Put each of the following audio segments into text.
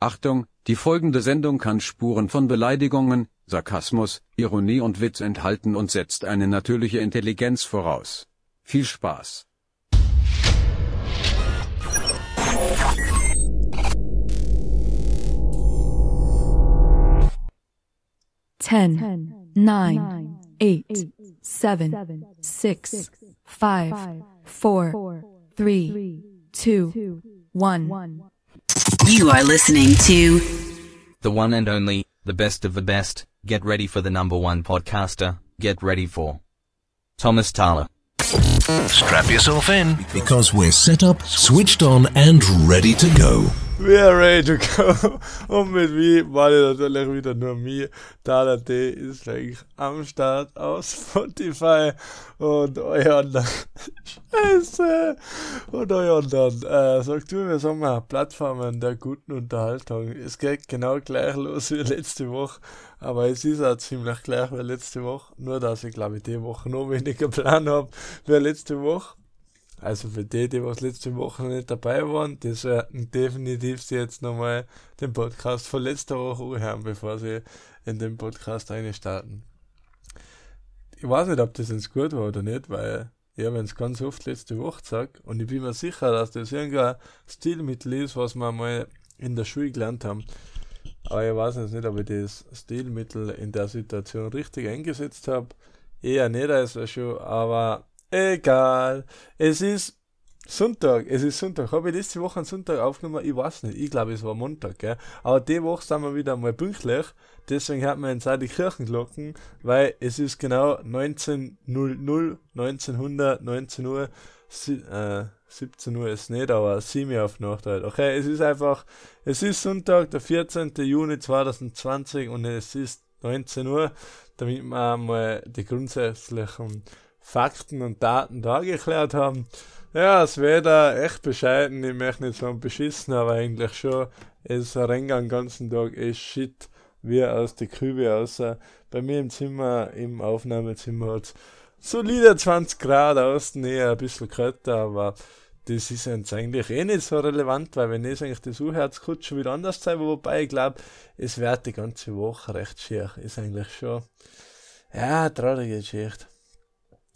Achtung, die folgende Sendung kann Spuren von Beleidigungen, Sarkasmus, Ironie und Witz enthalten und setzt eine natürliche Intelligenz voraus. Viel Spaß! Ten, nine, eight, seven, six, five, four, three, two, one. You are listening to the one and only, the best of the best. Get ready for the number one podcaster. Get ready for Thomas Thaler. Strap yourself in. because we're set up, switched on, and ready to go. We are ready to go. Und mit wie meine natürlich wieder nur mir. Thaler D ist gleich am Start auf Spotify und euer anderen. Scheiße. Und euer anderen. Äh, sagt du, wir sagen mal, Plattformen der guten Unterhaltung. Es geht genau gleich los wie letzte Woche. Aber es ist auch ziemlich gleich wie letzte Woche. Nur, dass ich glaube, ich die Woche noch weniger Plan habe wie letzte Woche. Also für die, die was letzte Woche noch nicht dabei waren, die sollten definitiv jetzt nochmal den Podcast von letzter Woche anhören, bevor sie in den Podcast reinstarten. Ich weiß nicht, ob das jetzt gut war oder nicht, weil ich habe es ganz oft letzte Woche gesagt und ich bin mir sicher, dass das irgendein Stilmittel ist, was wir mal in der Schule gelernt haben. Aber ich weiß jetzt nicht, ob ich das Stilmittel in der Situation richtig eingesetzt habe. Eher nicht als schon, aber egal. Es ist Sonntag, es ist Sonntag. Habe ich letzte Woche einen Sonntag aufgenommen? Ich weiß nicht. Ich glaube, es war Montag, gell? Aber die Woche sind wir wieder mal pünktlich. Deswegen hat man jetzt auch die Kirchenglocken, weil es ist genau 1900, 1900, 19 Uhr, äh, 17 Uhr ist nicht, aber 7 Uhr auf Nacht halt. Okay, es ist einfach, es ist Sonntag, der 14. Juni 2020 und es ist 19 Uhr, damit wir mal die grundsätzlichen Fakten und Daten dargeklärt haben. Ja, das Wetter echt bescheiden, ich möchte nicht sagen beschissen, aber eigentlich schon. Es rennt den ganzen Tag echt shit wie aus der Kübe außer bei mir im Zimmer, im Aufnahmezimmer hat solide 20 Grad außen, eher ein bisschen kälter, aber das ist jetzt eigentlich eh nicht so relevant, weil wenn es eigentlich das Uhrherz kurz schon wieder anders sein, wobei ich glaube, es wird die ganze Woche recht schier, ist eigentlich schon, ja, traurige Geschichte.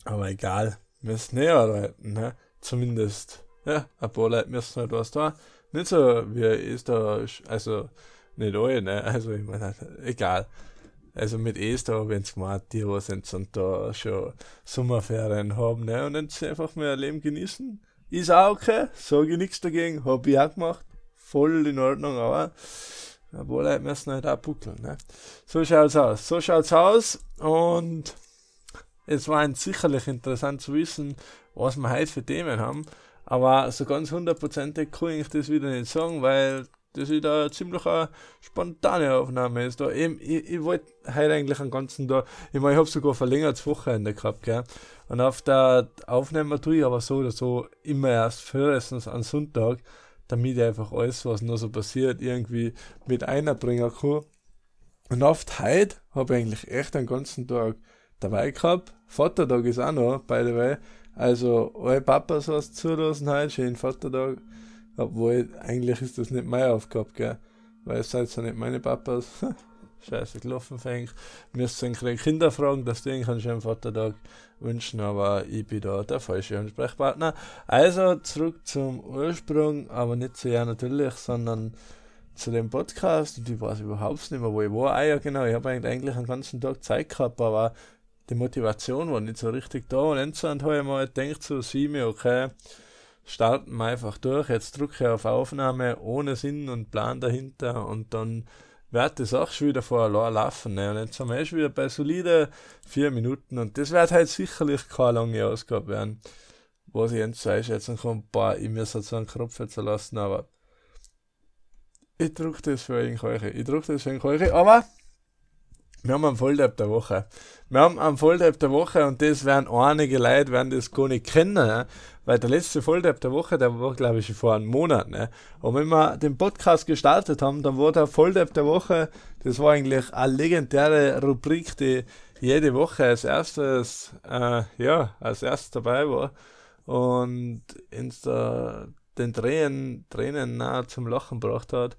Aber egal, müssen nicht arbeiten, ne? Zumindest, ja, ein paar Leute müssen halt was da. Nicht so, wie da, also, nicht alle, ne? Also, ich meine, egal. Also mit Esther ich jetzt gemeint, die, was jetzt und da schon Sommerferien haben, ne? Und sie einfach mehr Leben genießen. Ist auch okay, sage ich nichts dagegen, habe ich auch gemacht. Voll in Ordnung, aber ein paar Leute müssen halt auch buckeln, ne? So schaut's aus. So schaut's aus und es war sicherlich interessant zu wissen, was wir heute für Themen haben. Aber so ganz hundertprozentig kann ich das wieder nicht sagen, weil das wieder ziemlich eine spontane Aufnahme ist. Da eben, ich, ich wollte heute eigentlich einen ganzen Tag, ich meine, ich habe sogar verlängertes Wochenende gehabt, gell. Und auf der Aufnahme tue ich aber so oder so immer erst frühestens am Sonntag, damit ich einfach alles, was noch so passiert, irgendwie mit einbringen kann. Und oft heute habe ich eigentlich echt den ganzen Tag dabei gehabt. Vatertag ist auch noch, by the way. Also, alle Papas was zulassen heute, schönen Vatertag. Obwohl, eigentlich ist das nicht meine Aufgabe, gell. Weil es seid ja nicht meine Papas. Scheiße gelaufen fängt. Müsst ihr die Kinder fragen, dass die einen schönen Vatertag wünschen, aber ich bin da der falsche Ansprechpartner. Also, zurück zum Ursprung, aber nicht zu ja natürlich, sondern zu dem Podcast und ich weiß überhaupt nicht mehr, wo ich war. Ah ja, genau, ich habe eigentlich einen ganzen Tag Zeit gehabt, aber die Motivation war nicht so richtig da und insgesamt habe ich mal gedacht, so sieben, okay, starten wir einfach durch, jetzt drücke ich auf Aufnahme ohne Sinn und Plan dahinter und dann wird das auch schon wieder vor allein laufen. Ne? Und jetzt sind wir eh schon wieder bei solide vier Minuten und das wird halt sicherlich keine lange Ausgabe werden, was ich jetzt einschätzen kann, boah, ich muss jetzt einen Kopf lassen, aber ich drücke das für euch, ich drücke das für euch, aber wir haben einen Volltap der Woche. Wir haben einen Volltap der Woche und das werden einige Leute werden das gar nicht kennen, ne? weil der letzte Volltap der Woche, der war glaube ich vor einem Monat. Ne? Und wenn wir den Podcast gestartet haben, dann war der Volltap der Woche, das war eigentlich eine legendäre Rubrik, die jede Woche als erstes, äh, ja, als erstes dabei war und uns da den Tränen, Tränen nahe zum Lachen gebracht hat.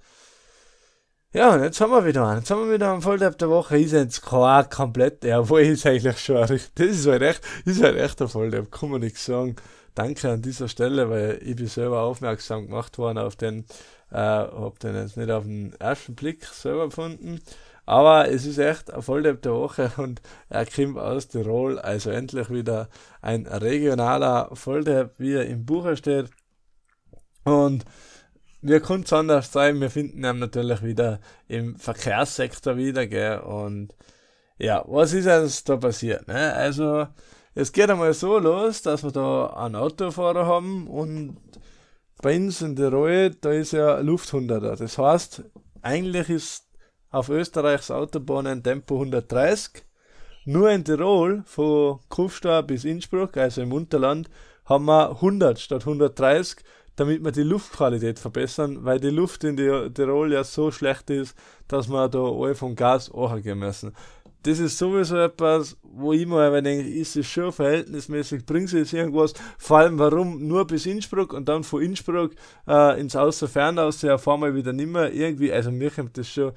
Ja, und jetzt haben wir wieder einen. Jetzt haben wir wieder einen Volltap der Woche. Ist jetzt kein komplett, ja, wo ist eigentlich schon richtig. Das ist halt echt, ist halt echt ein Volltap, kann man nichts sagen. Danke an dieser Stelle, weil ich bin selber aufmerksam gemacht worden auf den, äh, hab den jetzt nicht auf den ersten Blick selber gefunden. Aber es ist echt ein Volltap der Woche und er kommt aus Tirol, also endlich wieder ein regionaler Volltap, wie er im Buche steht. Und wir können es anders sein, wir finden ihn natürlich wieder im Verkehrssektor wieder, gell? Und ja, was ist jetzt da passiert? Ne? Also, es geht einmal so los, dass wir da einen Autofahrer haben und bei uns in der Reue, da ist ja Luft 100 Das heißt, eigentlich ist auf Österreichs Autobahnen Tempo 130. Nur in Tirol, von Kufstein bis Innsbruck, also im Unterland, haben wir 100 statt 130 damit wir die Luftqualität verbessern, weil die Luft in Tirol ja so schlecht ist, dass wir da alle vom Gas angehen müssen. Das ist sowieso etwas, wo ich mir denke, ist es schon verhältnismäßig, bringt es jetzt irgendwas, vor allem warum nur bis Innsbruck und dann von Innsbruck äh, ins Außerfern aus, ja, fahren wieder nimmer irgendwie, also mir kommt das schon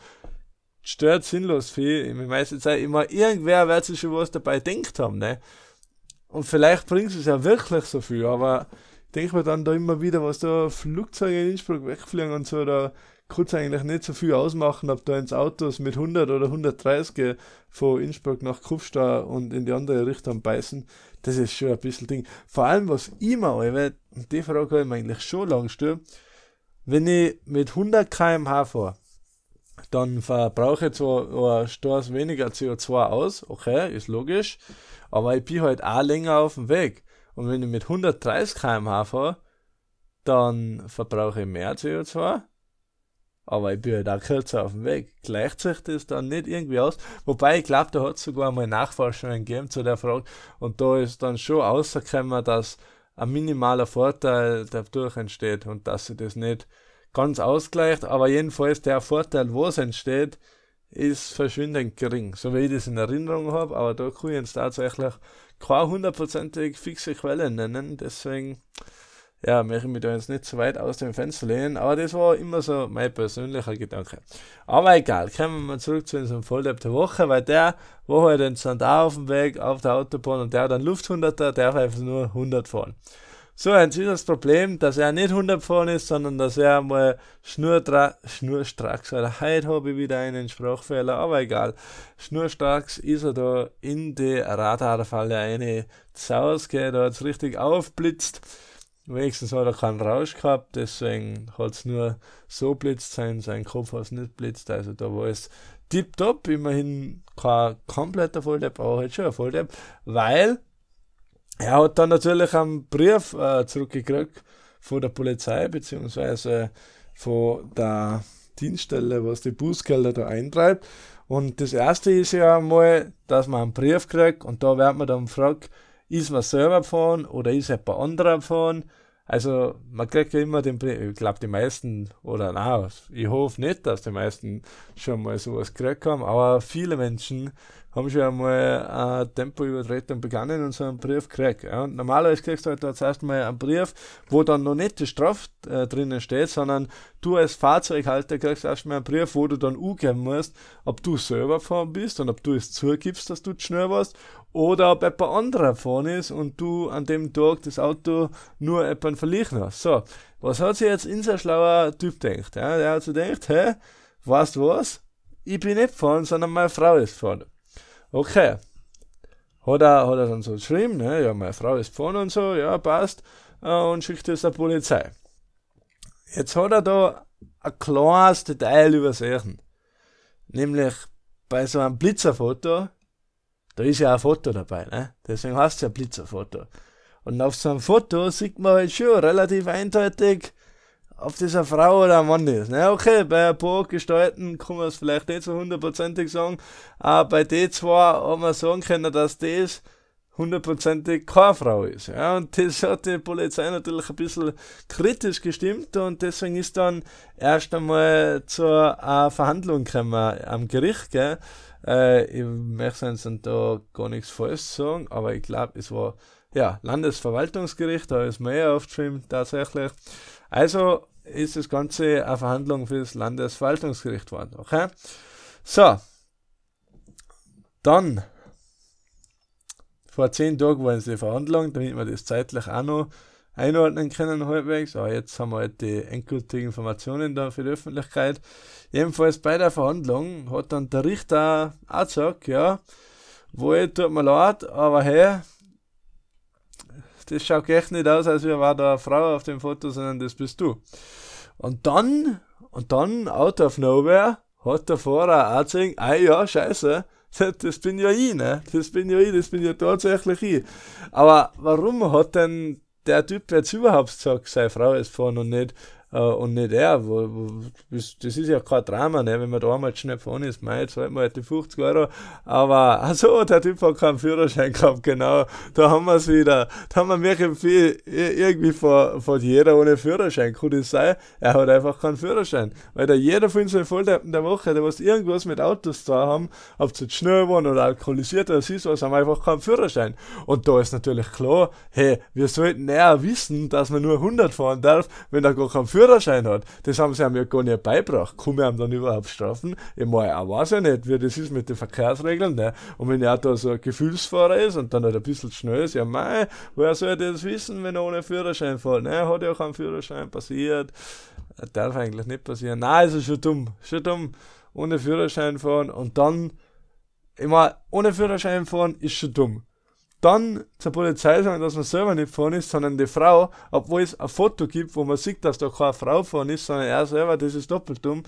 stört sinnlos viel, in der meisten Zeit immer, irgendwer wird sich schon was dabei denkt haben, ne? Und vielleicht bringt es ja wirklich so viel, aber denke mir dann da immer wieder, was da Flugzeuge in Innsbruck wegfliegen und so, da kann es eigentlich nicht so viel ausmachen, ob da ins Autos mit 100 oder 130 von Innsbruck nach Kufstein und in die andere Richtung beißen. Das ist schon ein bisschen Ding. Vor allem, was ich mir weil die Frage habe ich mir eigentlich schon lange gestellt, wenn ich mit 100 km/h fahre, dann verbrauche ich zwar ein weniger CO2 aus, okay, ist logisch, aber ich bin halt auch länger auf dem Weg. Und wenn ich mit 130 km/h fahre, dann verbrauche ich mehr CO2, aber ich bin halt auch kürzer auf dem Weg. Gleicht sich das dann nicht irgendwie aus? Wobei ich glaube, da hat es sogar mal Nachforschungen gegeben zu der Frage und da ist dann schon rausgekommen, dass ein minimaler Vorteil dadurch entsteht und dass sich das nicht ganz ausgleicht, aber jedenfalls der Vorteil, was entsteht, ist verschwindend gering, so wie ich das in Erinnerung habe, aber da kann ich jetzt tatsächlich keine hundertprozentig fixe Quelle nennen, deswegen ja, möchte ich mich da jetzt nicht zu weit aus dem Fenster lehnen, aber das war immer so mein persönlicher Gedanke. Aber egal, kommen wir mal zurück zu unserem Volllab der Woche, weil der war halt dann da auf dem Weg auf der Autobahn und der hat dann Luft 100er, der darf einfach nur 100 fahren. So, ist das Problem, dass er nicht 100 fahren ist, sondern dass er mal schnurstracks, oder heute habe ich wieder einen Sprachfehler, aber egal. Schnurstracks ist er da in die Radarfalle eine Zaus, da hat es richtig aufblitzt. Wenigstens hat er keinen Rausch gehabt, deswegen hat es nur so blitzt sein, sein Kopf hat nicht blitzt, also da war es tipptopp, immerhin kein kompletter Volldepp, aber halt schon ein Volldepp, weil er hat dann natürlich einen Brief äh, zurückgekriegt von der Polizei, beziehungsweise von der Dienststelle, was die Bußgelder da eintreibt. Und das erste ist ja mal, dass man einen Brief kriegt und da wird man dann gefragt, ist man selber gefahren oder ist jemand anderer gefahren? Also man kriegt ja immer den Brief, ich glaube die meisten, oder na, ich hoffe nicht, dass die meisten schon mal sowas gekriegt haben, aber viele Menschen haben schon einmal eine Tempoübertretung begangen und so einen Brief gekriegt. Ja. Und normalerweise kriegst du halt jetzt erstmal einen Brief, wo dann noch nicht die Strafe äh, drinnen steht, sondern du als Fahrzeughalter kriegst erstmal einen Brief, wo du dann angeben musst, ob du selber gefahren bist und ob du es zugibst, dass du schnell warst oder ob jemand anderer gefahren ist und du an dem Tag das Auto nur jemanden verliehen hast. So, was hat sich jetzt unser schlauer Typ gedacht? Ja, der hat sich gedacht, hä, weißt du was? Ich bin nicht gefahren, sondern meine Frau ist gefahren. Okay. Hat er, hat er dann so geschrieben, ne? ja, meine Frau ist vorne und so, ja, passt, äh, und schickt es der Polizei. Jetzt hat er da ein kleines Detail übersehen. Nämlich bei so einem Blitzerfoto, da ist ja ein Foto dabei, ne? Deswegen heißt es ja Blitzerfoto. Und auf so einem Foto sieht man halt schon relativ eindeutig, ob das eine Frau oder ein Mann ist. Na, okay, bei ein paar Gestalten kann man es vielleicht nicht so hundertprozentig sagen, aber bei den zwei haben wir sagen können, dass das hundertprozentig keine Frau ist. Ja, und das hat die Polizei natürlich ein bisschen kritisch gestimmt und deswegen ist dann erst einmal zur äh, Verhandlung gekommen am Gericht. Gell. Äh, ich möchte jetzt da gar nichts falsch sagen, aber ich glaube, es war ja Landesverwaltungsgericht, da ist mehr aufgeschrieben tatsächlich. Also, ist das Ganze eine Verhandlung für das Landesverwaltungsgericht geworden. Okay? So. Dann, vor zehn Tagen waren es die Verhandlungen, damit wir das zeitlich auch noch einordnen können halbwegs. Aber jetzt haben wir halt die endgültigen Informationen da für die Öffentlichkeit. Jedenfalls bei der Verhandlung hat dann der Richter auch gesagt, ja, wohl tut mir leid, aber hey, das schaut echt nicht aus, als wäre da eine Frau auf dem Foto, sondern das bist du. Und dann, und dann, out of nowhere, hat der Fahrer auch gesagt, ah ja, scheiße, das bin ja ich, ne? Das bin ja ich, das bin ja tatsächlich ich. Aber warum hat denn der Typ jetzt überhaupt gesagt, seine Frau ist vorne und nicht äh, und nicht er. Wo, wo, das ist ja kein Drama, ne? wenn man da einmal schnell vorne ist, mei, zahlt man halt die 50 Euro. Aber, also der Typ hat keinen Führerschein gehabt, genau. Da haben wir es wieder. Da haben wir wirklich viel, irgendwie von, von jeder ohne Führerschein. Kann das sein? Er hat einfach keinen Führerschein. Weil da jeder von unseren Volldeppen der Woche, der was irgendwas mit Autos da haben, ob sie schnell waren oder alkoholisiert oder ist was, haben einfach keinen Führerschein. Und da ist natürlich klar, hey, wir sollten eher wissen, dass man nur 100 fahren darf, wenn er gar keinen Führerschein Führerschein hat. Das haben sie einem ja gar nicht beigebracht. Kann man ihm dann überhaupt strafen? Ich meine, auch weiß ja nicht, wie das ist mit den Verkehrsregeln. Ne? Und wenn er da so ein Gefühlsfahrer ist und dann halt ein bisschen schnell ist, ja mei, woher soll das wissen, wenn er ohne Führerschein fährt? Ne, hat ja keinen Führerschein passiert. Das darf eigentlich nicht passieren. Nein, ist schon dumm. Schon dumm. Ohne Führerschein fahren und dann, ich meine, ohne Führerschein fahren ist schon dumm dann zur Polizei sagen, dass man selber nicht gefahren ist, sondern die Frau, obwohl es ein Foto gibt, wo man sieht, dass da keine Frau gefahren ist, sondern er selber, das ist doppelt dumm.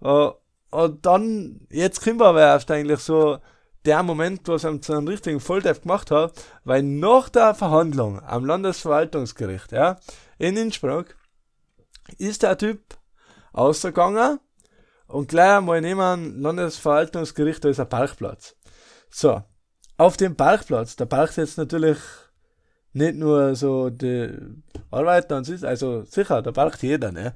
Uh, und dann, jetzt wir aber erst eigentlich so der Moment, wo es einem zu einem richtigen Volldepp gemacht hat, weil nach der Verhandlung am Landesverwaltungsgericht, ja, in Innsbruck, ist der Typ ausgegangen und gleich einmal neben dem Landesverwaltungsgericht, da ist ein Parkplatz. So, auf dem Parkplatz, da parkt jetzt natürlich nicht nur so die Arbeiter und so, also sicher, da parkt jeder, ne?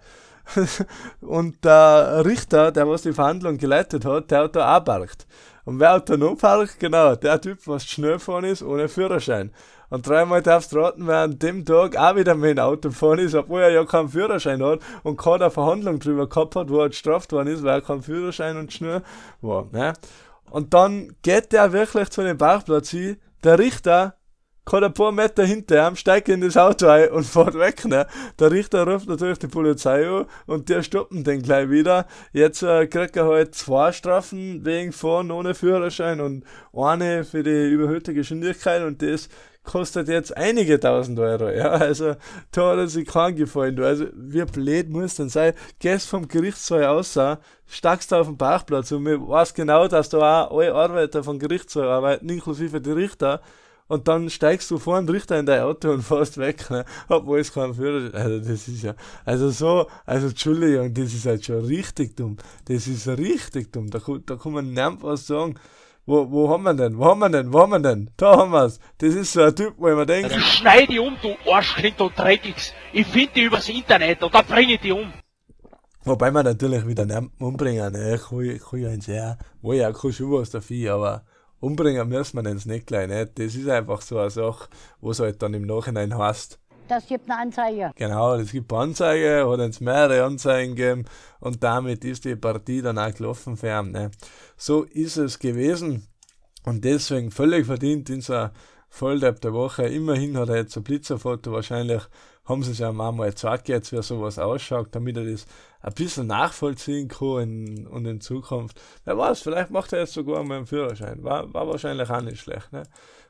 und der Richter, der was die Verhandlung geleitet hat, der hat da auch parkt. Und wer noch parkt? Genau, der Typ, was schnell fahren ist, ohne Führerschein. Und dreimal darfst du raten, wer an dem Tag auch wieder mit dem Auto fahren ist, obwohl er ja keinen Führerschein hat und keine Verhandlung drüber gehabt hat, wo er gestraft worden ist, weil er keinen Führerschein und schnell war. Ne? Und dann geht der wirklich zu dem Parkplatz hin, der Richter kommt ein paar Meter hinter ihm, steigt in das Auto ein und fährt weg. Ne? Der Richter ruft natürlich die Polizei an und der stoppen den gleich wieder. Jetzt äh, kriegt er halt zwei Strafen wegen Fahren ohne Führerschein und eine für die überhöhte Geschwindigkeit und das kostet jetzt einige tausend Euro. Ja, also da hat er sich keinen gefallen. Du. Also wie blöd muss denn sein? Gehst vom Gerichtssaal aus, steigst auf den Parkplatz und man weiß genau, dass da auch alle Arbeiter vom Gerichtssaal arbeiten, inklusive die Richter. Und dann steigst du vor den Richter in dein Auto und fährst weg, ne? obwohl es kein Führer Also, das ist ja, also so, also Entschuldigung, das ist halt schon richtig dumm. Das ist richtig dumm. Da, da kann man nicht was sagen. Wo, wo haben wir denn? Wo haben wir denn? Wo haben wir denn? Da haben wir's. Das ist so ein Typ, wo ich mir denke. Ich schneide die um, du Arschkind, du Dreckigs. Ich finde die übers Internet und dann bringe ich die um. Wobei man natürlich wieder nicht umbringen, ne? Ich kann, kann ja nicht sehr, wo ja, kann schon was dafür, aber umbringen müssen wir uns nicht gleich, ne? Das ist einfach so eine Sache, wo es halt dann im Nachhinein heißt, das gibt eine Anzeige. Genau, es gibt Anzeige, hat uns mehrere Anzeigen gegeben und damit ist die Partie dann auch gelaufen für ihn. Ne? So ist es gewesen und deswegen völlig verdient in so Volldepp der Woche. Immerhin hat er jetzt ein Blitzerfoto, wahrscheinlich haben sie es ja mal gezeigt, jetzt wie sowas ausschaut, damit er das ein bisschen nachvollziehen kann und in Zukunft. Wer weiß, vielleicht macht er jetzt sogar mal einen Führerschein. War, war wahrscheinlich auch nicht schlecht, ne?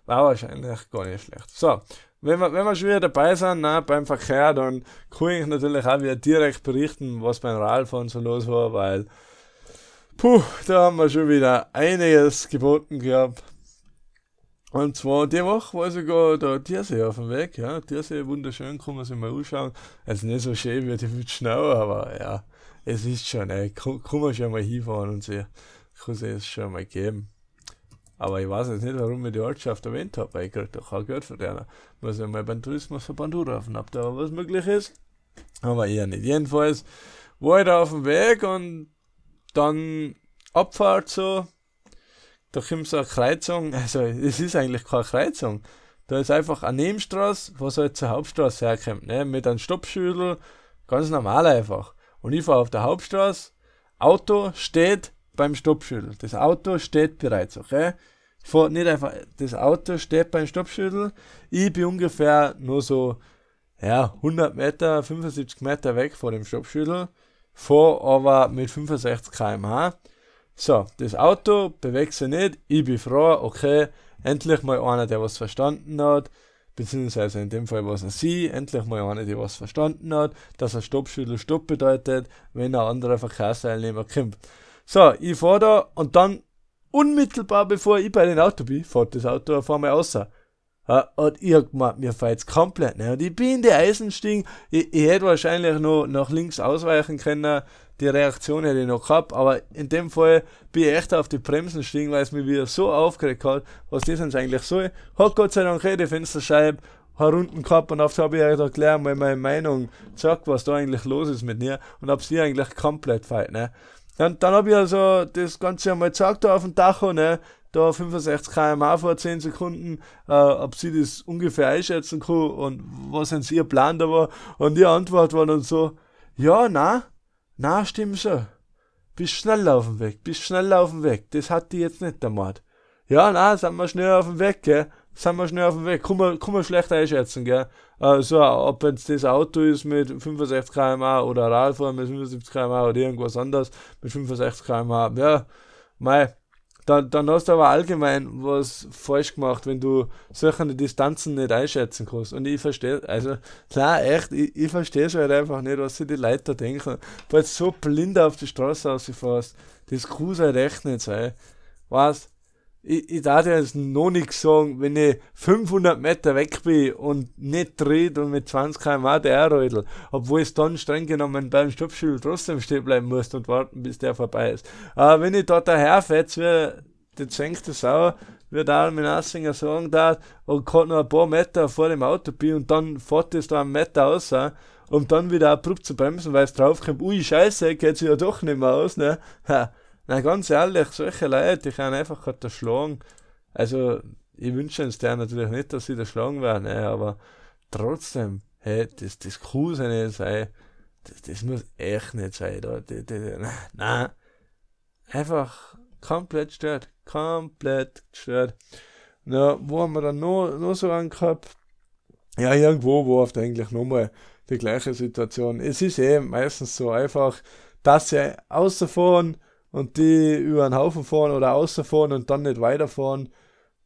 War wahrscheinlich gar nicht schlecht. So, wenn wir, wenn wir schon wieder dabei sind, na, beim Verkehr, dann kann ich natürlich auch wieder direkt berichten, was beim Radfahren so los war, weil, puh, da haben wir schon wieder einiges geboten gehabt. Und zwar die Woche war sogar der Tiersee auf dem Weg, ja. Tiersee wunderschön, kann man sich mal anschauen. Also nicht so schön wie die Schnau, aber ja, es ist schon, ey, kann, kann man schon mal hinfahren und sehen. Kann es schon mal geben. Aber ich weiß jetzt nicht, warum ich die Ortschaft erwähnt habe, weil ich kriege doch auch Geld verdienen. Muss ja mal beim Tourismusverband anrufen, ob da was möglich ist. Aber eher nicht. Jedenfalls war ich da auf dem Weg und dann Abfahrt so. Da kommt so eine Kreuzung. Also, es ist eigentlich keine Kreuzung. Da ist einfach eine Nebenstraße, was halt zur Hauptstraße herkommt, ne? Mit einem Stoppschüttel Ganz normal einfach. Und ich fahre auf der Hauptstraße, Auto steht beim Stoppschüttel. Das Auto steht bereits, okay? Fahr nicht einfach, das Auto steht beim Stoppschüttel. Ich bin ungefähr nur so, ja, 100 Meter, 75 Meter weg vor dem Stoppschüttel. Fahr aber mit 65 km/h. So, das Auto bewegt sich nicht. Ich bin froh, okay, endlich mal einer, der was verstanden hat. Beziehungsweise in dem Fall was er sie, endlich mal einer, der was verstanden hat, dass ein Stoppschüttel Stopp bedeutet, wenn ein anderer Verkehrsteilnehmer kommt. So, ich fahre da und dann unmittelbar bevor ich bei den Auto bin, fährt das Auto auf einmal raus. Und ich gemeint, mir fällt's komplett, ne? Und ich bin in die Eisen gestiegen, ich, ich hätte wahrscheinlich noch nach links ausweichen können, die Reaktion hätte ich noch gehabt, aber in dem Fall bin ich echt auf die Bremsen gestiegen, weil es mich wieder so aufgeregt hat, was das jetzt eigentlich soll. Hat Gott sei Dank eh die Fensterscheibe herunten gehabt und oft habe ich euch gleich mal meine Meinung gesagt, was da eigentlich los ist mit mir und hab sie eigentlich komplett feit, ne? Dann, dann habe ich also das Ganze einmal gesagt da auf dem Tacho, ne? Da 65 km vor 10 Sekunden, äh, ob sie das ungefähr einschätzen kann und was denn ihr Plan da war. Und die Antwort war dann so, ja, na, na, stimmt schon. Bist schnell auf dem Weg, bist schnell auf dem Weg. Das hat die jetzt nicht der Mord. Ja, na, sind wir schnell auf dem Weg, gell? Sind wir schnell auf dem Weg. Kann man, kann man schlecht einschätzen, gell? Also, ob jetzt das Auto ist mit 65 km oder Radfahren mit 75 km oder irgendwas anderes mit 65 km, ja, mei, dann, dann hast du aber allgemein was falsch gemacht, wenn du solche Distanzen nicht einschätzen kannst. Und ich verstehe, also klar, echt, ich, ich verstehe es halt einfach nicht, was sich die Leute da denken. Weil so blind auf die Straße rausfährst, das kann halt echt nicht sein. Weißt ich, ich darf dir jetzt noch nichts sagen, wenn ich 500 Meter weg bin und nicht dreht und mit 20 km der radel, obwohl es dann streng genommen beim Stoppschild trotzdem stehen bleiben muss und warten, bis der vorbei ist. Aber wenn ich dort daherfährt, wie die zängte Sau, wie der Armin Assinger sagen darf, und gerade noch ein paar Meter vor dem Auto bin und dann fährt es da einen Meter aus, um dann wieder abrupt zu bremsen, weil es draufkommt, ui, scheiße, geht sich ja doch nicht mehr aus, ne? Ha na, ganz ehrlich, solche Leute, die können einfach gerade schlagen. Also, ich wünsche uns der natürlich nicht, dass sie da schlagen werden, ne, aber trotzdem, hey, das, das kann nicht sein. Das, das muss echt nicht sein, da. Na, einfach komplett gestört. Komplett gestört. Na, wo haben wir dann noch, noch so angehabt? Ja, irgendwo war oft eigentlich nochmal die gleiche Situation. Es ist eh meistens so einfach, dass sie außerfahren, und die über einen Haufen fahren oder außerfahren und dann nicht weiterfahren.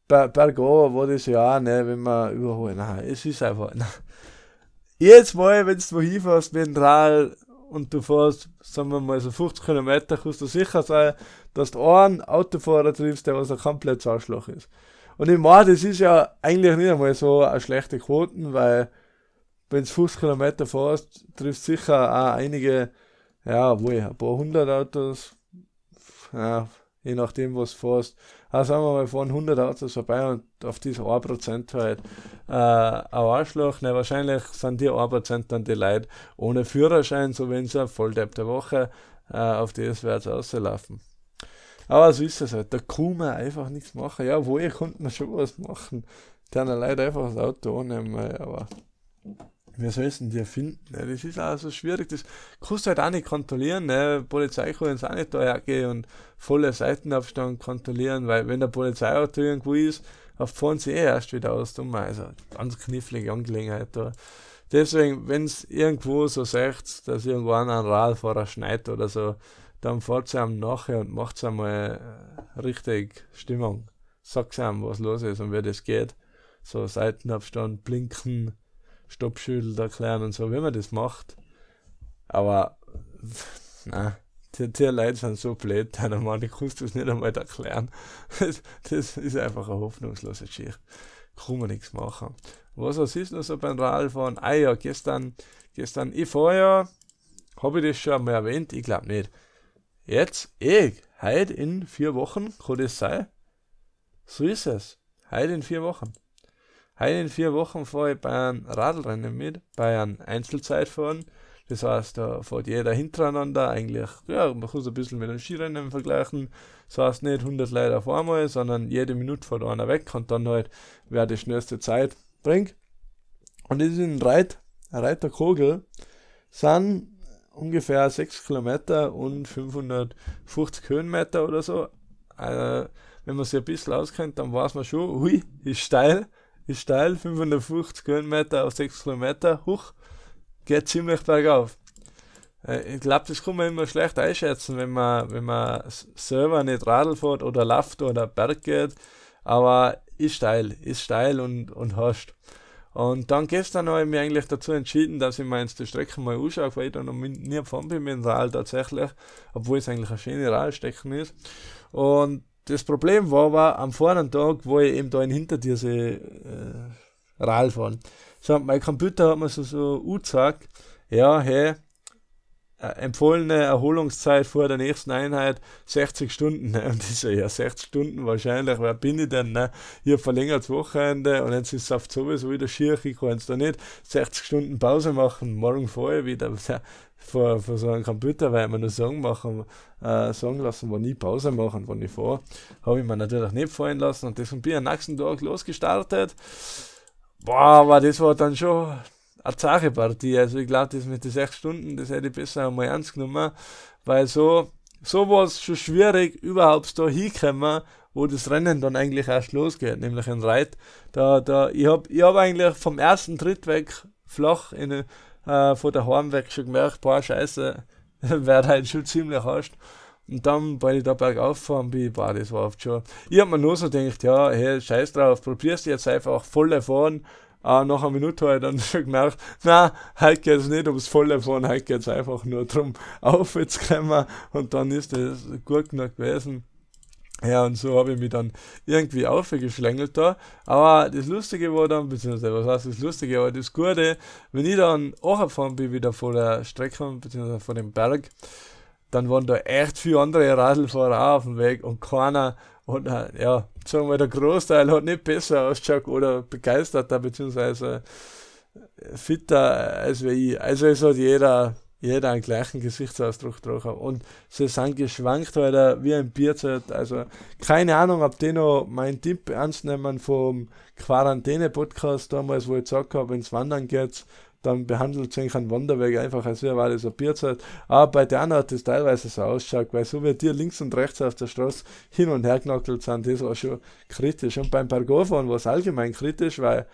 Ber war das ja auch, ne, wenn man überholen. Nein, es ist einfach. Nein. Jedes Mal, wenn du hinfährst mit dem Rad und du fährst, sagen wir mal so 50 Kilometer, kannst du sicher sein, dass du einen Autofahrer triffst, der was ein komplettes Arschloch ist. Und ich meine, das ist ja eigentlich nicht einmal so eine schlechte Quoten, weil wenn du 50 Kilometer fährst, triffst du sicher auch einige, ja, wohl, ein paar hundert Autos, ja, je nachdem, was du fährst. Also sagen wir mal, fahren 100 Autos vorbei und auf diese 1% halt äh, ein Arschloch. Ne, wahrscheinlich sind die 1% dann die Leute ohne Führerschein, so wenn sie Volldepp der Woche äh, auf das wird auslaufen. Aber so ist es halt. Da kann man einfach nichts machen. Ja, woher konnte man schon was machen? Dann Leute einfach das Auto annehmen, aber wie sollst du die finden? Ne? Das ist auch so schwierig, das kannst du halt auch nicht kontrollieren. Ne? Polizei kann jetzt auch nicht da hergehen und volle Seitenabstand kontrollieren, weil wenn der Polizeiauto irgendwo ist, fahren sie eh erst wieder aus. Dumm. Also ganz knifflige Angelegenheit da. Deswegen, wenn es irgendwo so sagt, dass irgendwo ein Radfahrer schneit oder so, dann fahrt sie ihm nachher und macht einmal äh, richtig Stimmung. Sagt ihm, was los ist und wie das geht. So Seitenabstand, blinken, Stoppschilder erklären und so, wie man das macht. Aber, na, die, die Leute sind so blöd, deiner Mann, ich kannst das nicht einmal erklären. Das, das ist einfach eine hoffnungslose Geschichte. Kann man nichts machen. Was, was ist noch so beim Radfahren? Ah ja, gestern, gestern, ich fahre ja, habe ich das schon einmal erwähnt? Ich glaube nicht. Jetzt, ich, heute in vier Wochen, kann das sein? So ist es. Heute in vier Wochen. Heute in vier Wochen fahre ich bei einem Radlrennen mit, bei einem Einzelzeitfahren. Das heißt, da fährt jeder hintereinander eigentlich, ja, man kann es ein bisschen mit einem Skirennen vergleichen. Das heißt nicht 100 Leute auf einmal, sondern jede Minute fährt einer weg und dann halt, wer die schnellste Zeit bringt. Und das ist ein Reit, Reiterkogel. sind ungefähr 6 Kilometer und 550 Höhenmeter oder so. Also, wenn man sich ein bisschen auskennt, dann weiß man schon, hui, ist steil, ist steil, 550 Höhenmeter auf 6 Kilometer hoch, geht ziemlich bergauf. Äh, ich glaube, das kann man immer schlecht einschätzen, wenn man, wenn man selber nicht Radl fährt oder läuft oder Berg geht. Aber ist steil, ist steil und, und hast. Und dann gestern habe ich mich eigentlich dazu entschieden, dass ich mir jetzt die Strecke mal anschaue, weil ich da noch nie gefahren bin mit dem Rad tatsächlich, obwohl es eigentlich eine schöne Radstecken ist. Und das Problem war aber am vorigen Tag, wo ich eben da in hinter diese äh, Rad fahren. So, mein Computer hat mir so, so gezeigt, ja, hey, äh, empfohlene Erholungszeit vor der nächsten Einheit 60 Stunden. Ne? Und ich so, ja, 60 Stunden wahrscheinlich, wer bin ich denn? Ne? Hier verlängertes Wochenende und jetzt ist es sowieso wieder schier, ich kann jetzt da nicht 60 Stunden Pause machen, morgen vorher wieder vor, vor so einem Computer, weil wir nur Song machen, äh, sagen lassen, wo nie Pause machen, wenn ich fahre. Habe ich mir natürlich nicht fallen lassen und deswegen bin ich am nächsten Tag losgestartet. Boah, aber das war dann schon eine zahre Partie. Also ich glaube, das mit den sechs Stunden, das hätte ich besser einmal ernst genommen, weil so, so war es schon schwierig, überhaupt da hinkommen, wo das Rennen dann eigentlich erst losgeht, nämlich in Reit. Da, da, ich habe ich hab eigentlich vom ersten Tritt weg flach in, äh, von der weg schon gemerkt, boah, scheiße, wird halt schon ziemlich hast. Und dann, weil ich da bergauf fahren bin, boah, das war oft schon. Ich hab mir nur so gedacht, ja, hey, scheiß drauf, probierst du jetzt einfach voll fahren äh, nach einer Minute habe ich dann schon gemerkt, na, heute geht es nicht ums volle Fahren, heute geht es einfach nur darum, aufwärts und dann ist das gut genug gewesen. Ja, und so habe ich mich dann irgendwie aufgeschlängelt da. Aber das Lustige war dann, beziehungsweise was heißt das Lustige, aber das Gute, wenn ich dann angefahren bin, wieder vor der Strecke, beziehungsweise vor dem Berg, dann waren da echt viele andere Radlfahrer auch auf dem Weg und keiner und äh, ja, sagen wir, der Großteil hat nicht besser ausgeschaut oder begeisterter beziehungsweise fitter als ich. Also es hat jeder, jeder einen gleichen Gesichtsausdruck drauf. Und sie sind geschwankt halt wie ein Bierzelt. Also keine Ahnung, ob die noch meinen Tipp ernst nehmen vom Quarantäne-Podcast damals, wo ich gesagt habe, wenn es wandern geht, dann behandelt sich ein Wanderweg einfach als wäre alles ein Bierzeit. Aber bei denen hat es teilweise so ausschaut, weil so wie die links und rechts auf der Straße hin und her knackelt sind, das war schon kritisch. Und beim Bergauffahren war es allgemein kritisch, weil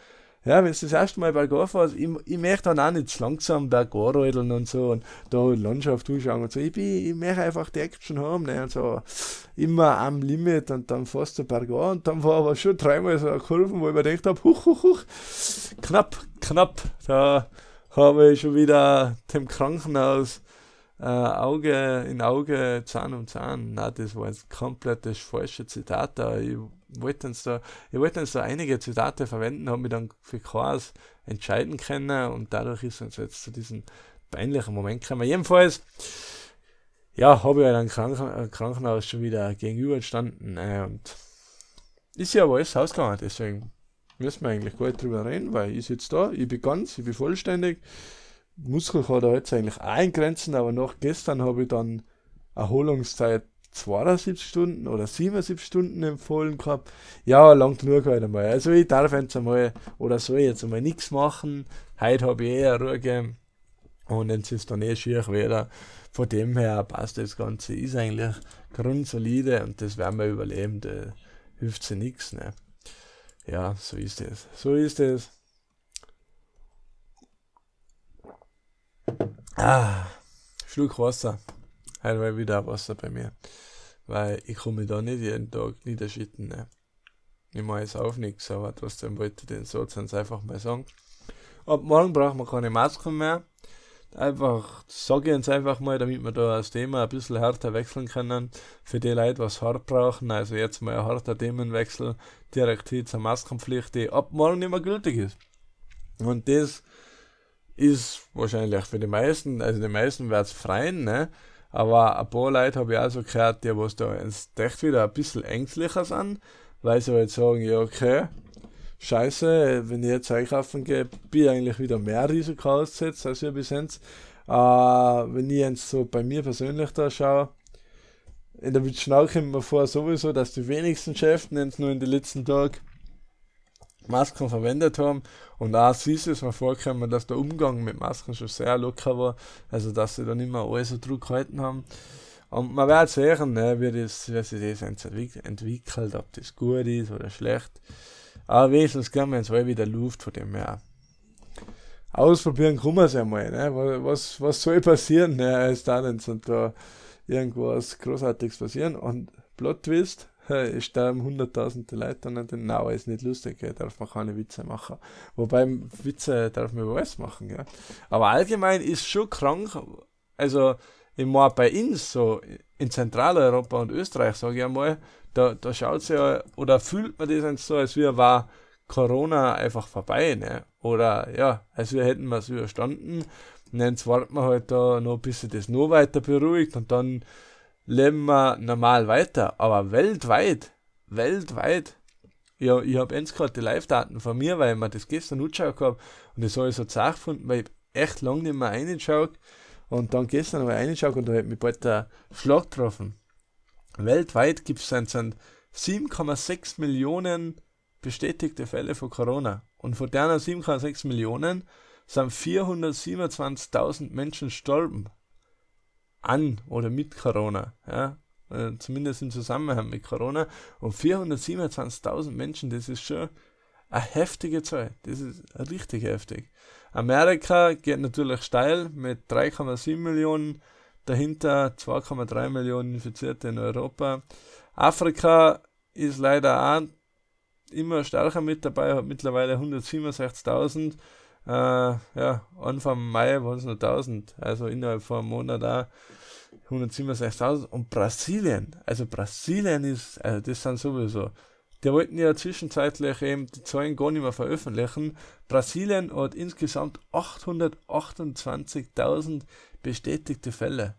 ja, wenn du das erste Mal bergauf fährst, ich, ich möchte dann auch nicht langsam bergauf und so und da die Landschaft zuschauen und so. Ich, bin, ich möchte einfach die Action haben ne, und so immer am Limit und dann fährst du bergauf und dann war aber schon dreimal so eine Kurve, wo ich mir gedacht habe, huch, huch, huch, knapp, knapp, da habe ich schon wieder dem Krankenhaus äh, Auge in Auge, Zahn um Zahn. Na, das war jetzt komplett das falsche Zitat da. Ich wollte uns da, ich wollte uns da einige Zitate verwenden, habe mich dann für Chaos entscheiden können und dadurch ist uns jetzt zu diesem peinlichen Moment gekommen. Jedenfalls, ja, habe ich halt Kranken Krankenhaus schon wieder gegenübergestanden äh, und ist ja aber alles ausgegangen, deswegen müssen wir eigentlich gar nicht drüber reden, weil ich sitze da, ich bin ganz, ich bin vollständig. Muskel hat jetzt eigentlich auch in Grenzen, aber nach gestern habe ich dann Erholungszeit 72 Stunden oder 77 Stunden empfohlen gehabt. Ja, lang genug halt einmal. Also ich darf jetzt einmal oder soll jetzt einmal nichts machen. Heute habe ich eh eine Ruhe gegeben. Und jetzt ist dann eh schier wieder. Von dem her passt das Ganze. Ist eigentlich grundsolide und das werden wir überleben. Da hilft sich nichts. Ne? Ja, so ist es. So ist es. Ah, Schluck Wasser. Heute war wieder Wasser bei mir. Weil ich komme da nicht jeden Tag niederschütten. Ne? Ich mache jetzt auch nichts, aber trotzdem wollte ich den jetzt einfach mal sagen. Ab morgen braucht man keine Masken mehr. Einfach, sage ich jetzt einfach mal, damit wir da das Thema ein bisschen härter wechseln können. Für die Leute, was hart brauchen, also jetzt mal ein harter Themenwechsel, direkt hin zur Maskenpflicht, die ab morgen nicht mehr gültig ist. Und das ist wahrscheinlich für die meisten, also die meisten werden es freien, ne? Aber ein paar Leute habe ich auch so gehört, die was da jetzt echt wieder ein bisschen ängstlicher sind, weil sie halt sagen, ja okay, scheiße, wenn ich jetzt einkaufen gehe, bin ich eigentlich wieder mehr Risiko ausgesetzt als ich bis jetzt. Äh, wenn ich jetzt so bei mir persönlich da schaue, in der Witschnau kommt mir vor sowieso, dass die wenigsten Chefs jetzt nur in den letzten Tagen Masken verwendet haben. Und auch süß ist mir vorgekommen, dass der Umgang mit Masken schon sehr locker war. Also, dass sie da nicht mehr alles so Druck gehalten haben. Und man wird sehen, ne, wie, das, wie sich das entwickelt, ob das gut ist oder schlecht. Aber wenigstens können wir jetzt alle wieder Luft von dem her. Ausprobieren kann man es ja mal. Ne? Was, was soll passieren? Ne? Es da nicht und irgendwas Großartiges passieren. Und Plot Twist, es sterben hunderttausende Leute und dann, na, ist nicht lustig, gell? darf man keine Witze machen. Wobei Witze darf man über alles machen. Gell? Aber allgemein ist schon krank, also ich meine, bei uns, so in Zentraleuropa und Österreich, sage ich einmal, da, da schaut es ja, oder fühlt man das so, als wäre war Corona einfach vorbei, ne? Oder ja, als wir hätten wir es überstanden. Und jetzt warten wir halt da noch, bis sich das noch weiter beruhigt und dann leben wir normal weiter. Aber weltweit, weltweit, ja, ich habe jetzt gerade die Live-Daten von mir, weil ich mir das gestern angeschaut habe und das habe ich so zart gefunden, weil ich echt lange nicht mehr reingeschaut und dann gestern ich reingeschaut und da hat mich bald der Schlag getroffen. Weltweit gibt es 7,6 Millionen bestätigte Fälle von Corona. Und von deren 7,6 Millionen sind 427.000 Menschen gestorben. An oder mit Corona. Ja? Äh, zumindest im Zusammenhang mit Corona. Und 427.000 Menschen, das ist schon eine heftige Zahl. Das ist richtig heftig. Amerika geht natürlich steil mit 3,7 Millionen. Dahinter 2,3 Millionen Infizierte in Europa. Afrika ist leider auch immer stärker mit dabei, hat mittlerweile 167.000. Äh, ja, Anfang Mai waren es nur 1000, also innerhalb von einem Monat auch 167.000. Und Brasilien, also Brasilien ist, also das sind sowieso, die wollten ja zwischenzeitlich eben die Zahlen gar nicht mehr veröffentlichen. Brasilien hat insgesamt 828.000 bestätigte Fälle.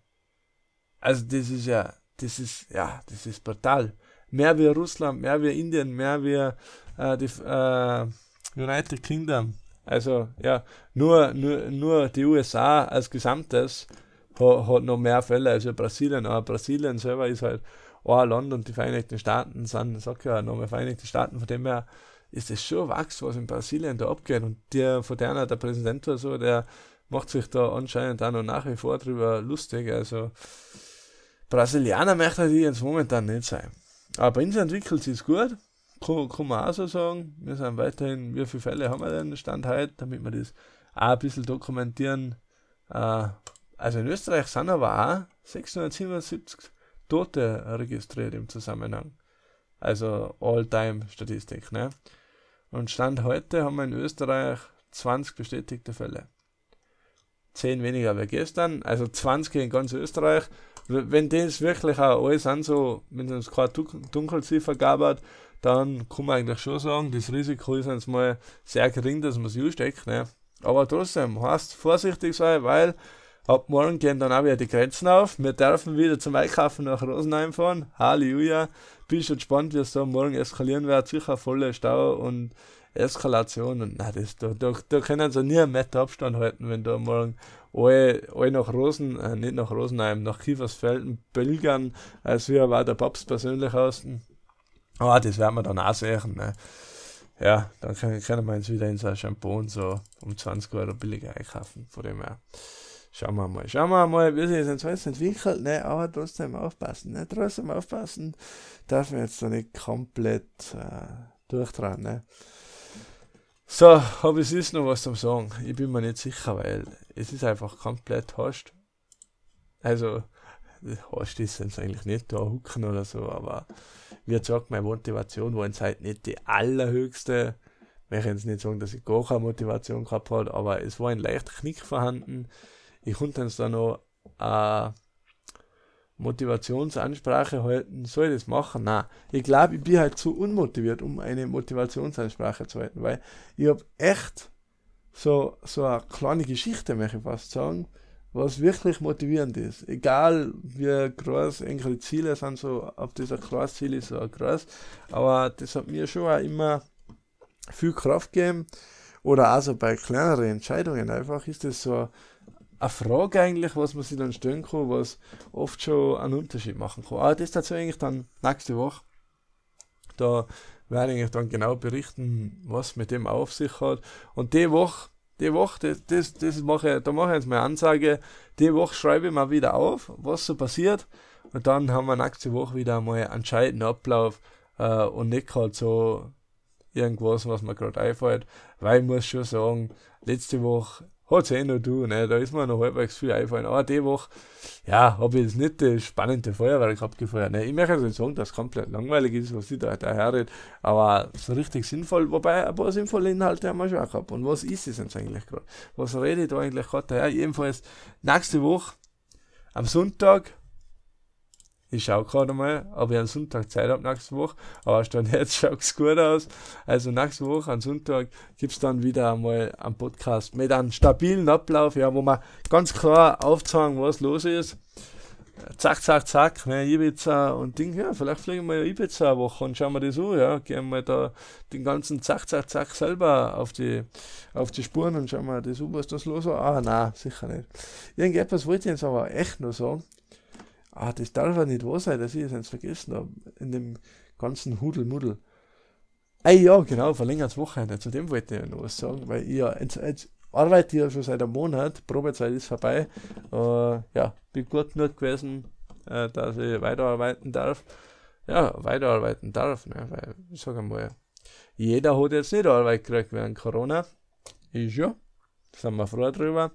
Also das ist ja, das ist, ja, das ist brutal mehr wie Russland, mehr wie Indien, mehr wie äh, die äh, United Kingdom. Also ja, nur, nur, nur die USA als Gesamtes hat, hat noch mehr Fälle als Brasilien, aber Brasilien selber ist halt ein Land und die Vereinigten Staaten sind, sag ja, nochmal Vereinigte Staaten, von dem her ist es schon Wachs, was in Brasilien da abgeht. Und der, von der, der Präsident oder so, der macht sich da anscheinend auch noch nach wie vor drüber lustig. Also Brasilianer möchte die jetzt momentan nicht sein. Aber bei uns entwickelt sich gut. Kann, kann man auch so sagen. Wir sind weiterhin, wie viele Fälle haben wir denn Stand heute, damit wir das auch ein bisschen dokumentieren. Äh, also in Österreich sind aber auch 677 Tote registriert im Zusammenhang. Also All-Time-Statistik. Ne? Und Stand heute haben wir in Österreich 20 bestätigte Fälle. 10 weniger wie gestern, also 20 in ganz Österreich wenn das wirklich auch alles an so, wenn es keine Dunkelziffer gab, dann kann man eigentlich schon sagen, das Risiko ist jetzt mal sehr gering, dass man es ansteckt. Ne? Aber trotzdem, heißt vorsichtig sein, weil ab morgen gehen dann auch wieder die Grenzen auf. Wir dürfen wieder zum Einkaufen nach Rosenheim fahren. Halleluja. Bin schon gespannt, wie es da morgen eskalieren wird. Sicher voller Stau und Eskalation. Und na, das, da, da, da können sie nie einen Meter Abstand halten, wenn da morgen alle, alle nach Rosen, äh, nicht nach Rosenheim, nach Kiefersfelden pilgern, als wir war der Papst persönlich aus. Aber das werden wir dann auch sehen. Ne? Ja, dann können, können wir uns wieder in so ein Shampoo und so um 20 Euro billiger einkaufen. Von dem her. Schauen wir mal. Schauen wir mal, wie sich das alles entwickelt. Ne? Aber trotzdem aufpassen. Ne? Trotzdem aufpassen. Darf man jetzt da nicht komplett äh, durchtragen. Ne? So, aber es ist noch was zum Sagen. Ich bin mir nicht sicher, weil es ist einfach komplett Horst. Also, Ist jetzt eigentlich nicht da hucken oder so, aber wie gesagt, meine Motivation war in Zeit nicht die allerhöchste. Ich möchte jetzt nicht sagen, dass ich gar keine Motivation gehabt habe, aber es war ein leichter Knick vorhanden. Ich konnte uns da noch äh, Motivationsansprache halten, soll ich das machen? Nein. Ich glaube, ich bin halt zu unmotiviert, um eine Motivationsansprache zu halten, weil ich habe echt so, so eine kleine Geschichte, möchte ich fast sagen, was wirklich motivierend ist. Egal wie groß irgendwelche Ziele sind, so auf dieser Klassziel ist so groß, aber das hat mir schon auch immer viel Kraft gegeben. Oder also bei kleineren Entscheidungen einfach ist das so eine Frage eigentlich, was man sich dann stellen kann, was oft schon einen Unterschied machen kann. Aber das dazu eigentlich dann nächste Woche. Da werde ich dann genau berichten, was mit dem auf sich hat. Und die Woche, die Woche, das, das, mache, da mache ich jetzt meine Ansage, die Woche schreibe ich mal wieder auf, was so passiert. Und dann haben wir nächste Woche wieder einmal einen entscheidenden Ablauf äh, und nicht halt so irgendwas, was mir gerade einfällt. Weil ich muss schon sagen, letzte Woche hat es eh noch du, ne? da ist mir noch halbwegs viel eingefallen. Aber die Woche, ja, habe ich jetzt nicht das spannende Feuerwerk abgefeuert. Ne? Ich möchte nicht sagen, dass es komplett langweilig ist, was ich da daher aber so richtig sinnvoll, wobei ein paar sinnvolle Inhalte haben wir schon gehabt. Und was ist es jetzt eigentlich gerade? Was rede ich da eigentlich gerade daher? Jedenfalls, nächste Woche, am Sonntag, ich schaue gerade mal, ob ich am Sonntag Zeit habe nächste Woche. Aber Stand jetzt schaut es gut aus. Also nächste Woche am Sonntag gibt es dann wieder einmal einen Podcast mit einem stabilen Ablauf, ja, wo man ganz klar aufzeigen, was los ist. Zack, zack, zack, ne, Ibiza und Ding, ja, vielleicht fliegen wir ja Ibiza eine Woche und schauen wir das an, ja, gehen wir da den ganzen Zack, zack, zack selber auf die, auf die Spuren und schauen wir das an, was das los war. Ah, nein, sicher nicht. Irgendetwas wollte ich jetzt aber echt noch sagen ah, das darf ja nicht wahr sein, dass ich es jetzt vergessen habe, in dem ganzen Hudelmuddel. Ah ja, genau, verlängertes Wochenende, zu dem wollte ich noch was sagen, weil ich ja, jetzt, jetzt arbeite ich ja schon seit einem Monat, Probezeit ist vorbei, äh, ja, bin gut genug gewesen, äh, dass ich weiterarbeiten darf. Ja, weiterarbeiten darf, ne, weil, ich sage mal, jeder hat jetzt nicht Arbeit gekriegt während Corona, ist ja, sind wir froh drüber.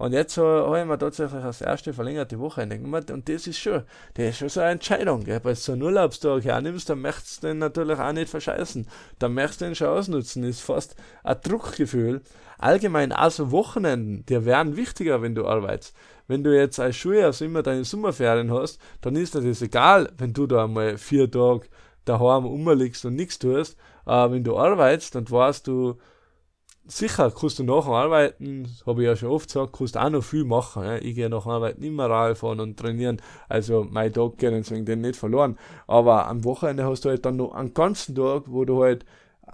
Und jetzt äh, habe ich mir tatsächlich das erste verlängerte Wochenende genommen und das ist schon, das ist schon so eine Entscheidung. Gell? Weil du so einen Urlaubstag hernimmst, dann möchtest du den natürlich auch nicht verscheißen. Dann möchtest du den schon ausnutzen. Ist fast ein Druckgefühl. Allgemein auch so Wochenenden, die wären wichtiger, wenn du arbeitest. Wenn du jetzt als Schuljahr also immer deine Sommerferien hast, dann ist dir das egal, wenn du da einmal vier Tage daheim rumliegst und nichts tust. Aber wenn du arbeitest, dann weißt du, sicher kannst du nach Arbeiten, habe ich ja schon oft gesagt, kannst du auch noch viel machen. Ja. Ich gehe nach Arbeiten immer Radl fahren und trainieren. Also mein Tag geht deswegen den nicht verloren. Aber am Wochenende hast du halt dann noch einen ganzen Tag, wo du halt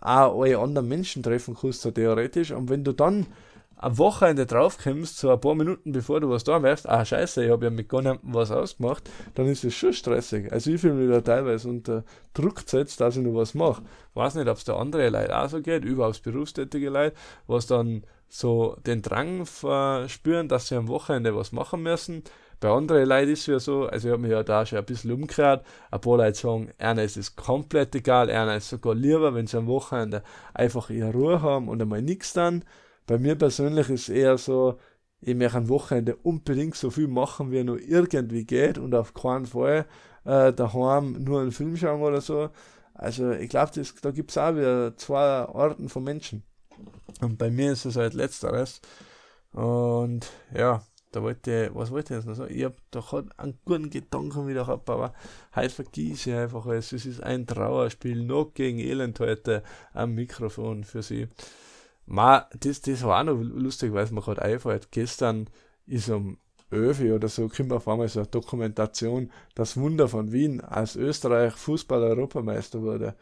auch alle anderen Menschen treffen kannst, so theoretisch. Und wenn du dann am Wochenende draufkommst, so ein paar Minuten bevor du was da machst, ah scheiße, ich habe ja mit gar was ausgemacht, dann ist es schon stressig. Also ich fühle mich da teilweise unter Druck gesetzt, dass ich noch was mache. Weiß nicht, ob es der andere Leute auch so geht, überhaupt berufstätige Leute, was dann so den Drang verspüren, dass sie am Wochenende was machen müssen. Bei anderen Leuten ist es ja so, also ich habe mich ja da schon ein bisschen umgekehrt. Ein paar Leute sagen, einer ist es komplett egal, einer ist sogar lieber, wenn sie am Wochenende einfach ihre Ruhe haben und einmal nichts dann. Bei mir persönlich ist eher so, ich möchte am Wochenende unbedingt so viel machen, wie nur irgendwie geht und auf keinen Fall äh, daheim nur einen Film schauen oder so. Also ich glaube, da gibt es auch wieder zwei Arten von Menschen. Und bei mir ist es halt letzteres. Und ja, da wollte ich, was wollte ich jetzt noch sagen? Ich habe doch einen guten Gedanken wieder gehabt, aber heute vergieße ich einfach alles. Es ist ein Trauerspiel, noch gegen Elend heute am Mikrofon für sie. Ma, das, das war auch noch lustig, weil es mir gerade einfällt. Gestern ist um Öfi oder so, kommt auf einmal so eine Dokumentation, das Wunder von Wien, als Österreich Fußball-Europameister wurde.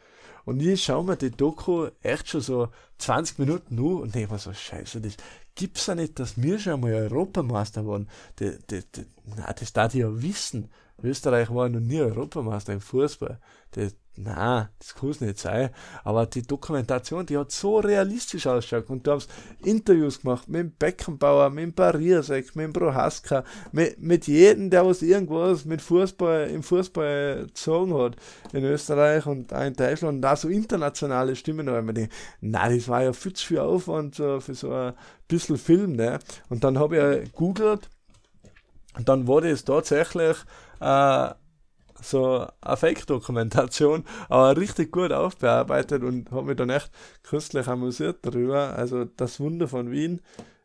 Und ich schaue mir die Doku echt schon so 20 Minuten an und denke mir so, scheiße, das gibt's ja nicht, dass wir schon mal Europameister waren. Das, das, das, na, das darf ich ja wissen. Österreich war noch nie Europameister im Fußball. Das, na, das kann es nicht sein. Aber die Dokumentation, die hat so realistisch ausgeschaut. Und du hast Interviews gemacht mit dem Beckenbauer, mit dem Bariersek, mit dem Prohaska, mit, mit jedem, der was irgendwas mit Fußball, im Fußball gezogen hat in Österreich und auch in Deutschland. Und da so internationale Stimmen. Da ich na, das war ja viel zu viel Aufwand für so ein bisschen Film. Ne? Und dann habe ich googelt und dann wurde es tatsächlich äh, so eine Fake-Dokumentation, aber richtig gut aufbearbeitet und habe mich dann echt köstlich amüsiert darüber. Also das Wunder von Wien,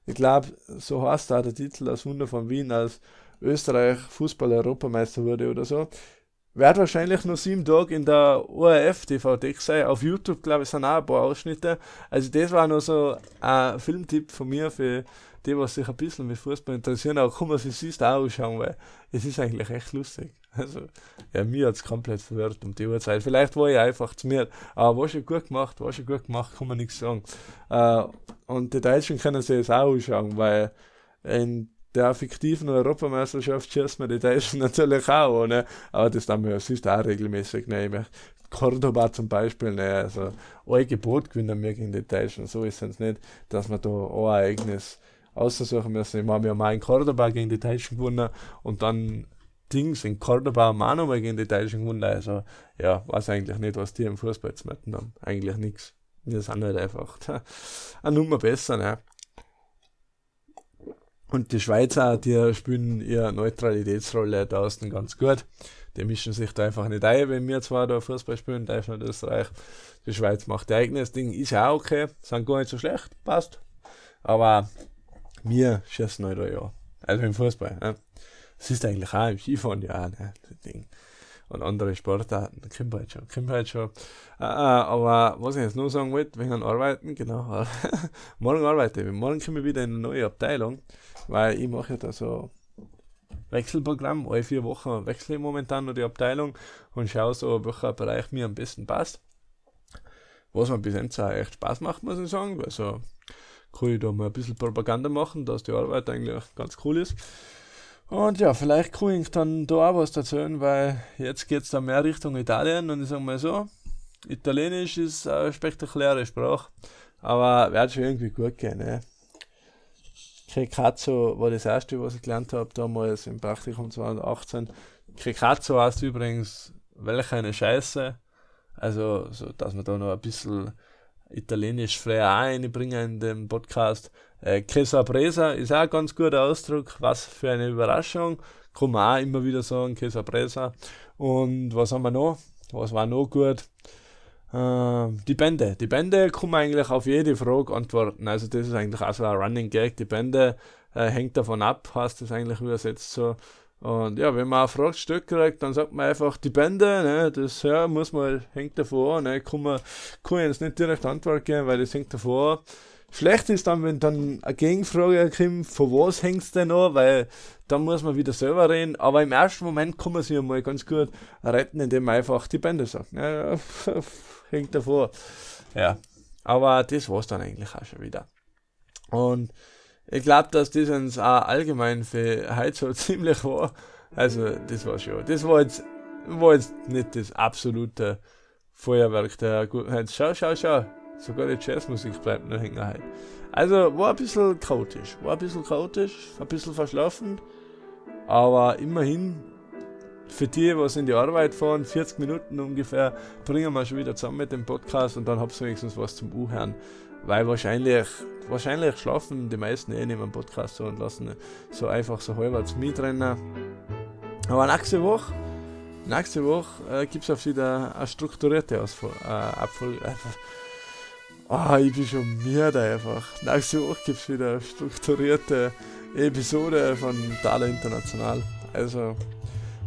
ich glaube, so heißt da der Titel, das Wunder von Wien, als Österreich Fußball-Europameister wurde oder so. Wird wahrscheinlich nur sieben Tage in der ORF-DVD sein. Auf YouTube, glaube ich, sind auch ein paar Ausschnitte. Also, das war nur so ein Filmtipp von mir für die, was sich ein bisschen mit Fußball interessieren. Aber kann man sich auch anschauen, weil es ist eigentlich echt lustig. Also, ja, mir hat es komplett verwirrt um die Uhrzeit. Vielleicht war ich einfach zu mir, aber war schon gut gemacht, war schon gut gemacht, kann man nichts sagen. Äh, und die Deutschen können sich das auch anschauen, weil in der fiktiven Europameisterschaft schießt man die Deutschen natürlich auch, ne? Aber das dann wir sonst auch regelmäßig, ne? Cordoba zum Beispiel, ne? Also, ein Gebot gewinnen wir gegen die Deutschen, so ist es nicht, dass wir da ein Ereignis aussuchen müssen. Ich meine, wir haben auch in Cordoba gegen die Deutschen gewonnen und dann Dings in Cordoba haben auch nochmal gegen die Deutschen gewonnen. Also, ja, weiß eigentlich nicht, was die im Fußball zu machen haben. Eigentlich nichts. Wir sind halt einfach eine Nummer besser, ne? Und die Schweizer, die spielen ihre Neutralitätsrolle da außen ganz gut. Die mischen sich da einfach nicht ein, wenn wir zwar da Fußball spielen, Deutschland, Österreich. Die Schweiz macht ihr eigenes Ding, ist ja auch okay, sind gar nicht so schlecht, passt. Aber wir schießen halt da ja. Also im Fußball. Ne? Das ist eigentlich auch im Skifahren ja ne? das Ding. Und andere Sportarten, kommt halt schon, kommt halt schon. Äh, aber was ich jetzt nur sagen wollte, wegen Arbeiten, genau. morgen arbeite ich. Morgen komme ich wieder in eine neue Abteilung, weil ich mache ja da so Wechselprogramm. Alle vier Wochen wechsle ich momentan nur die Abteilung und schaue so, welcher Bereich mir am besten passt. Was mir bis jetzt auch echt Spaß macht, muss ich sagen. Also kann ich da mal ein bisschen Propaganda machen, dass die Arbeit eigentlich ganz cool ist. Und ja, vielleicht kann ich dann da auch was erzählen, weil jetzt geht es da mehr Richtung Italien und ich sage mal so, Italienisch ist eine spektakuläre Sprache, aber wird schon irgendwie gut gehen. Ne? Krekazzo war das erste, was ich gelernt habe damals im Praktikum 2018. Krekazzo heißt übrigens, welche eine Scheiße. Also, so, dass man da noch ein bisschen italienisch frei einbringen in dem Podcast. Äh, Presa ist auch ein ganz guter Ausdruck. Was für eine Überraschung. Kann man auch immer wieder sagen, Presa. Und was haben wir noch? Was war noch gut? Äh, die Bände. Die Bände man eigentlich auf jede Frage antworten. Also das ist eigentlich auch so ein Running Gag. Die Bände äh, hängt davon ab, heißt das eigentlich übersetzt so. Und ja, wenn man eine Frage gestellt kriegt, dann sagt man einfach die Bände, ne, das ja, muss man, hängt davor, ne, kann man, kann jetzt nicht direkt Antwort geben, weil das hängt davor. Schlecht ist dann, wenn dann eine Gegenfrage kommt, von was hängt es denn an, weil dann muss man wieder selber reden, aber im ersten Moment kann man sich einmal ganz gut retten, indem man einfach die Bände sagt. Ja, hängt davor. Ja, aber das war's dann eigentlich auch schon wieder. Und ich glaube, dass das uns auch allgemein für heute so ziemlich war. Also, das war schon. Das war jetzt, war jetzt nicht das absolute Feuerwerk der Gutheit. Schau, schau, schau. Sogar die Jazzmusik bleibt noch hängen heute. Also, war ein bisschen chaotisch. War ein bisschen chaotisch, ein bisschen verschlafen. Aber immerhin, für die, was in die Arbeit fahren, 40 Minuten ungefähr, bringen wir schon wieder zusammen mit dem Podcast und dann habt ihr wenigstens was zum U-Hören. Weil wahrscheinlich, wahrscheinlich schlafen die meisten eh nicht im Podcast so und lassen so einfach so halbwegs mitrennen. Aber nächste Woche, nächste Woche äh, gibt es auf wieder eine strukturierte Ausfol äh, Abfolge. Ah, oh, ich bin schon müde einfach. Nächste Woche gibt es wieder eine strukturierte Episode von Thaler International. Also,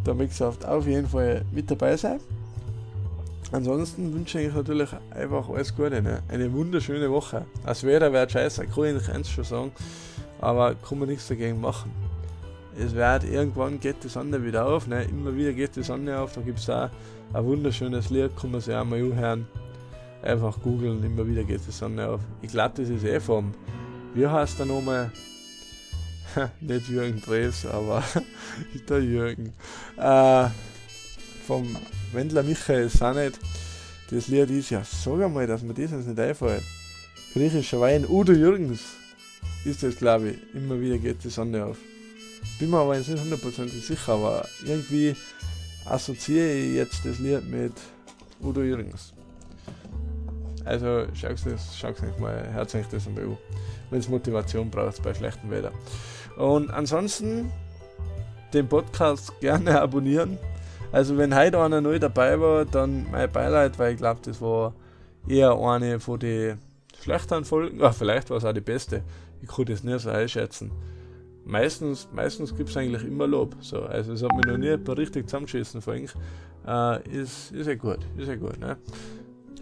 da möchte ich auf jeden Fall mit dabei sein. Ansonsten wünsche ich natürlich einfach alles Gute. Ne? Eine wunderschöne Woche. Das Wetter wird scheiße, kann ich eins schon sagen. Aber kann man nichts dagegen machen. Es wird irgendwann geht die Sonne wieder auf. Ne? Immer wieder geht die Sonne auf. Da gibt es auch ein wunderschönes Lied, kann man sich auch mal hören. Einfach googeln, immer wieder geht die Sonne auf. Ich glaube, das ist eh vom. Wie heißt der nochmal? nicht Jürgen Drees, aber der Jürgen. Äh, vom Wendler Michael Sanet. Das Lied ist ja, sag einmal, dass mir das jetzt nicht einfällt. Griechischer Wein, Udo Jürgens ist das, glaube ich. Immer wieder geht die Sonne auf. Bin mir aber jetzt nicht hundertprozentig sicher, aber irgendwie assoziiere ich jetzt das Lied mit Udo Jürgens. Also schaut das, schaut nicht mal, hört euch das einmal an. Wenn es Motivation braucht bei schlechtem Wetter. Und ansonsten den Podcast gerne abonnieren. Also wenn heute einer neu dabei war, dann mein Beileid, weil ich glaube, das war eher eine von den schlechteren Folgen. Ah, vielleicht war es auch die beste. Ich konnte das nicht so einschätzen. Meistens, meistens gibt es eigentlich immer Lob. So, also es hat mir noch nie richtig zusammengeschissen von euch. Äh, ist, ist ja gut, ist ja gut. Ne?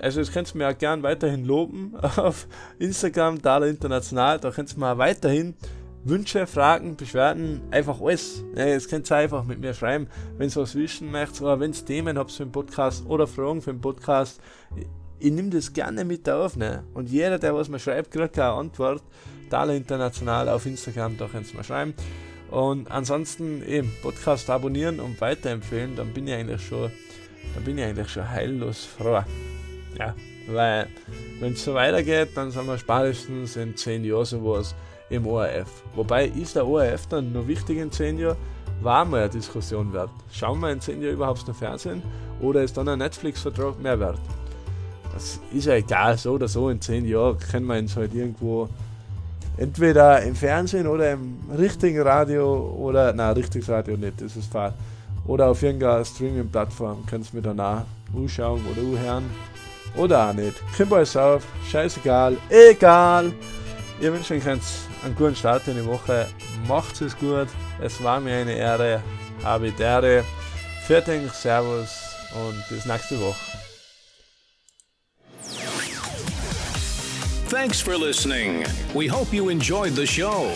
Also das könnt ihr mir auch gern weiterhin loben auf Instagram, Dala International. Da könnt ihr mir auch weiterhin Wünsche, Fragen, Beschwerden, einfach alles. Ja, jetzt könnt ihr einfach mit mir schreiben, wenn ihr was wissen möchtet oder wenn ihr Themen habt für den Podcast oder Fragen für den Podcast. Ich, ich nehme das gerne mit auf. Ne? Und jeder, der was mir schreibt, kriegt eine Antwort. Thaler International auf Instagram, da könnt ihr mir schreiben. Und ansonsten eben Podcast abonnieren und weiterempfehlen, dann bin ich eigentlich schon, dann bin ich eigentlich schon heillos froh. Ja, weil wenn es so weitergeht, dann sind wir spätestens in 10 Jahren sowas im ORF. Wobei ist der ORF dann noch wichtig in 10 Jahren? War mal eine Diskussion wert. Schauen wir in 10 Jahren überhaupt noch Fernsehen oder ist dann ein Netflix-Vertrag mehr wert? Das ist ja egal, so oder so, in 10 Jahren können wir uns halt irgendwo entweder im Fernsehen oder im richtigen Radio oder, na, richtiges Radio nicht, das ist falsch. Oder auf irgendeiner Streaming-Plattform kannst du mir danach anschauen oder anhören. Oder auch nicht. Kommt alles auf, scheißegal, egal. Ich wünsche euch einen guten Start in die Woche. Macht es gut. Es war mir eine Ehre. Ehre. Fertig, Servus und bis nächste Woche. Thanks for listening. We hope you enjoyed the show.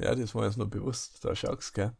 Ja, das war jetzt noch bewusst. Da schaust gell?